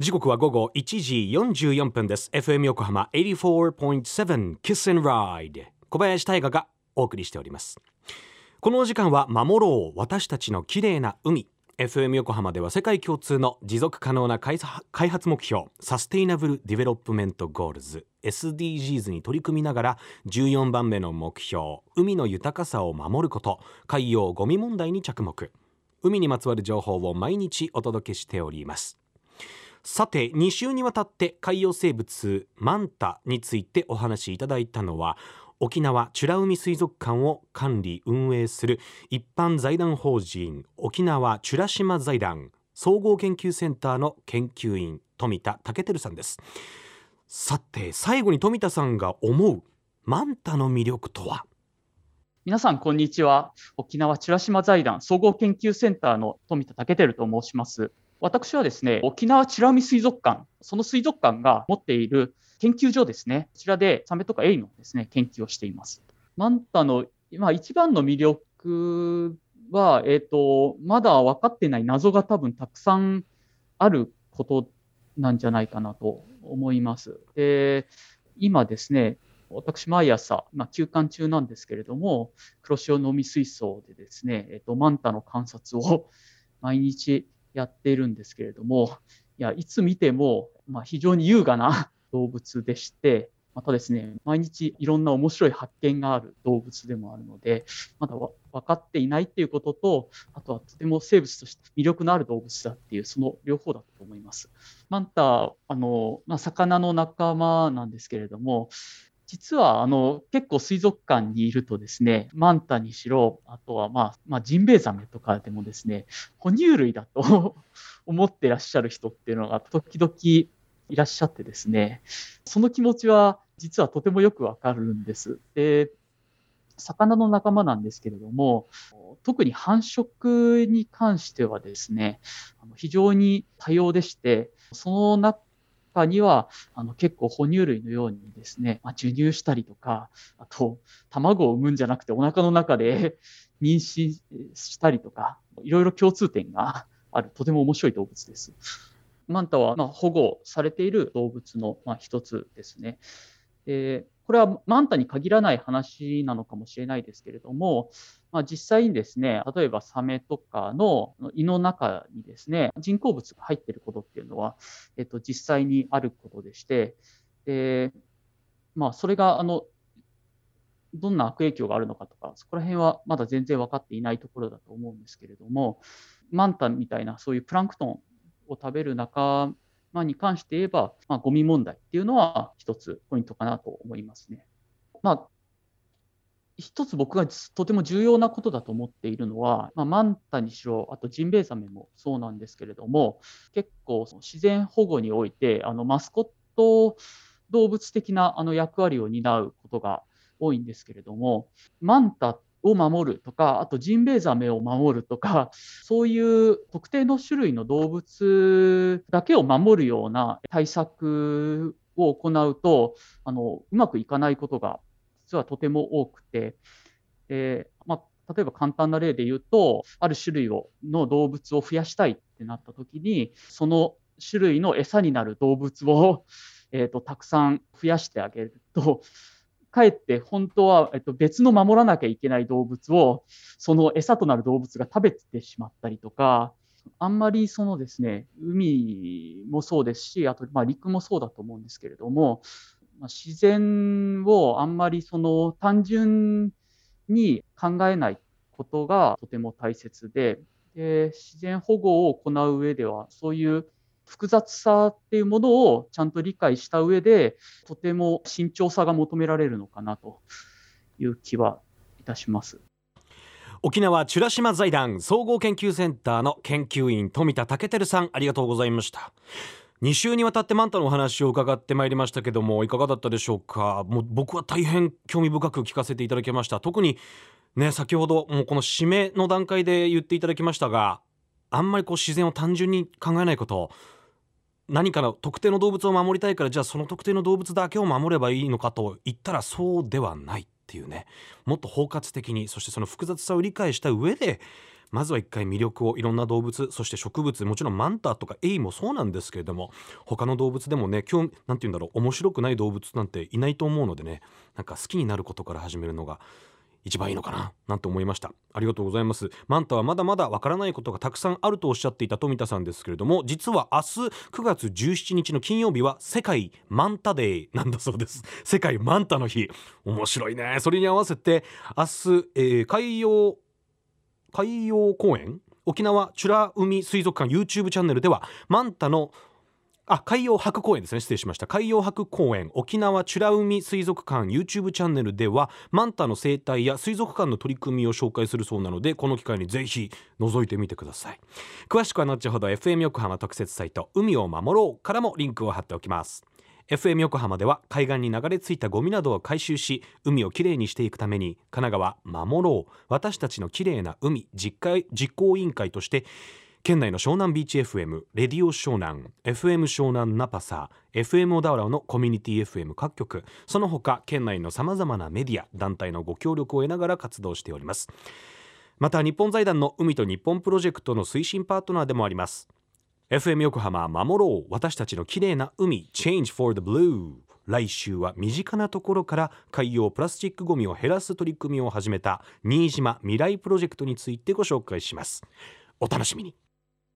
時刻は午後1時44分です。FM 横浜84.7 Kiss and Ride 小林大賀がお送りしております。このお時間は守ろう私たちの綺麗な海。FM 横浜では世界共通の持続可能な開発目標 Sustainable Development Goals。SDGs に取り組みながら14番目の目標海の豊かさを守ること海洋ゴミ問題に着目。海にまつわる情報を毎日お届けしております。さて2週にわたって海洋生物マンタについてお話しいただいたのは沖縄美ら海水族館を管理運営する一般財団法人沖縄美ら島財団総合研究センターの研究員富田武輝さんです。さて最後に富田さんが思うマンタの魅力とは？皆さんこんにちは。沖縄美ら島財団総合研究センターの富田武輝と申します。私はですね、沖縄美ら海水族館、その水族館が持っている研究所ですね、こちらでサメとかエイのですね、研究をしています。マンタの、まあ、一番の魅力は、えっ、ー、と、まだ分かってない謎が多分たくさんあることなんじゃないかなと思います。で、今ですね、私、毎朝、まあ、休館中なんですけれども、黒潮の海水槽でですね、えっ、ー、と、マンタの観察を 毎日やっているんですけれども、いや、いつ見ても、まあ、非常に優雅な 動物でして、またですね、毎日いろんな面白い発見がある動物でもあるので、まだ分かっていないっていうことと、あとはとても生物として魅力のある動物だっていう、その両方だと思います。マンタ、あの、まあ、魚の仲間なんですけれども、実はあの結構水族館にいるとですね、マンタにしろ、あとはまあ、まあ、ジンベエザメとかでもですね、哺乳類だと 思ってらっしゃる人っていうのが時々いらっしゃってですね、その気持ちは実はとてもよくわかるんです。で、魚の仲間なんですけれども、特に繁殖に関してはですね、非常に多様でして、その中中には、あの、結構哺乳類のようにですね、まあ、授乳したりとか、あと、卵を産むんじゃなくてお腹の中で 妊娠したりとか、いろいろ共通点が ある、とても面白い動物です。マンタは、ま保護されている動物の、ま一つですね。でこれはマンタに限らない話なのかもしれないですけれども、まあ、実際にですね、例えばサメとかの胃の中にですね、人工物が入っていることっていうのは、えっと、実際にあることでして、でまあ、それが、あの、どんな悪影響があるのかとか、そこら辺はまだ全然分かっていないところだと思うんですけれども、マンタみたいなそういうプランクトンを食べる仲まあ、に関して言えば、まあ、ゴミ問題っていうのは一つポイントかなと思いますね。まあ、一つ僕がとても重要なことだと思っているのは、まあ、マンタにしろ、あとジンベエザメもそうなんですけれども、結構その自然保護において、あのマスコット動物的なあの役割を担うことが多いんですけれども、マンタを守るとか、あとジンベエザメを守るとか、そういう特定の種類の動物だけを守るような対策を行うと、あのうまくいかないことが実はとても多くて、でまあ、例えば簡単な例で言うと、ある種類をの動物を増やしたいってなった時に、その種類の餌になる動物を、えーとたくさん増やしてあげると、かえって本当は、えっと、別の守らなきゃいけない動物を、その餌となる動物が食べてしまったりとか、あんまりそのですね、海もそうですし、あと、ま、陸もそうだと思うんですけれども、ま、自然をあんまりその単純に考えないことがとても大切で、で自然保護を行う上では、そういう複雑さっていうものをちゃんと理解した上で、とても慎重さが求められるのかなという気はいたします。沖縄美ら島財団総合研究センターの研究員富田武輝さんありがとうございました。2週にわたってマンタのお話を伺ってまいりましたけどもいかがだったでしょうか？もう僕は大変興味深く聞かせていただきました。特にね先ほどもうこの締めの段階で言っていただきましたがあんまりこう自然を単純に考えないこと何かの特定の動物を守りたいからじゃあその特定の動物だけを守ればいいのかと言ったらそうではないっていうね。もっと包括的にそしてその複雑さを理解した上でまずは一回魅力をいろんな動物そして植物もちろんマンタとかエイもそうなんですけれども他の動物でもね今日なんて言うんだろう面白くない動物なんていないと思うのでねなんか好きになることから始めるのが一番いいのかな？なんて思いました。ありがとうございます。マンタはまだまだわからないことがたくさんあるとおっしゃっていた富田さんですけれども実は明日9月17日の金曜日は世界マンタデー なんだそうです。世界マンタの日。面白いね。それに合わせて明日、えー、海洋海洋公園？沖縄美ら海水族館 YouTube チャンネルではマンタのあ海洋博公園ですね。失礼しました。海洋博公園沖縄美ら海水族館 YouTube チャンネルではマンタの生態や水族館の取り組みを紹介するそうなのでこの機会にぜひ覗いてみてください。詳しくは後ほど FM 横浜特設サイト海を守ろうからもリンクを貼っておきます。FM 横浜では海岸に流れ着いたゴミなどを回収し海をきれいにしていくために神奈川守ろう。私たちのきれいな海実行委員会として県内の湘南ビーチ FM、レディオ湘南、FM 湘南ナパサ、FM 小田原のコミュニティ FM 各局、その他県内のさまざまなメディア、団体のご協力を得ながら活動しております。また日本財団の海と日本プロジェクトの推進パートナーでもあります。FM 横浜守ろう私たちの綺麗な海 Change for the Blue 来週は身近なところから海洋プラスチックごみを減らす取り組みを始めた新島未来プロジェクトについてご紹介しますお楽しみに